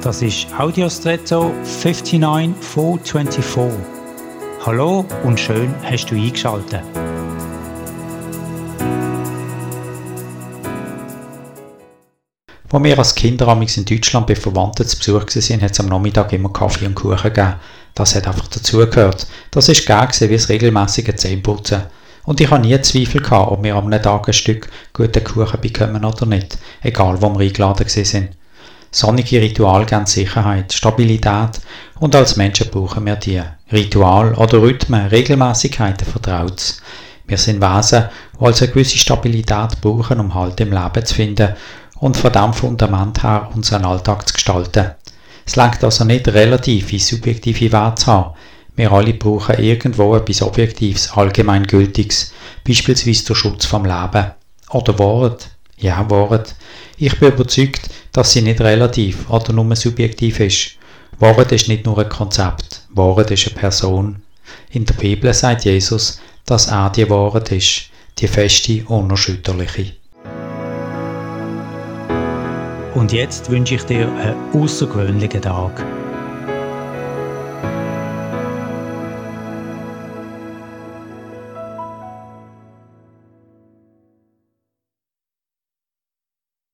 Das ist Audiostretto 59424. Hallo und schön hast du eingeschaltet. Als wir als Kinder in Deutschland bei Verwandten zu Besuch waren, hat es am Nachmittag immer Kaffee und Kuchen gegeben. Das hat einfach dazugehört. Das ist gern wie das regelmäßige Zähneputzen. Und ich habe nie Zweifel gehabt, ob wir am Tag ein Stück guten Kuchen bekommen oder nicht, egal wo wir eingeladen sind. Sonnige Ritual geben Sicherheit, Stabilität und als Menschen brauchen wir die. Ritual oder Rhythmen, Regelmäßigkeiten, Vertrautes. Wir sind Wesen, die also eine gewisse Stabilität brauchen, um Halt im Leben zu finden und von diesem Fundament her unseren Alltag zu gestalten. Es lenkt also nicht relative, subjektive Werte zu haben. Wir alle brauchen irgendwo etwas Objektives, Allgemeingültiges, beispielsweise der Schutz vom Leben. Oder Wort. Ja, Wort. Ich bin überzeugt, dass sie nicht relativ oder nur subjektiv ist. Wort ist nicht nur ein Konzept, Wort ist eine Person. In der Bibel sagt Jesus, dass er die Wort ist, die feste, unerschütterliche. Und jetzt wünsche ich dir einen außergewöhnlichen Tag.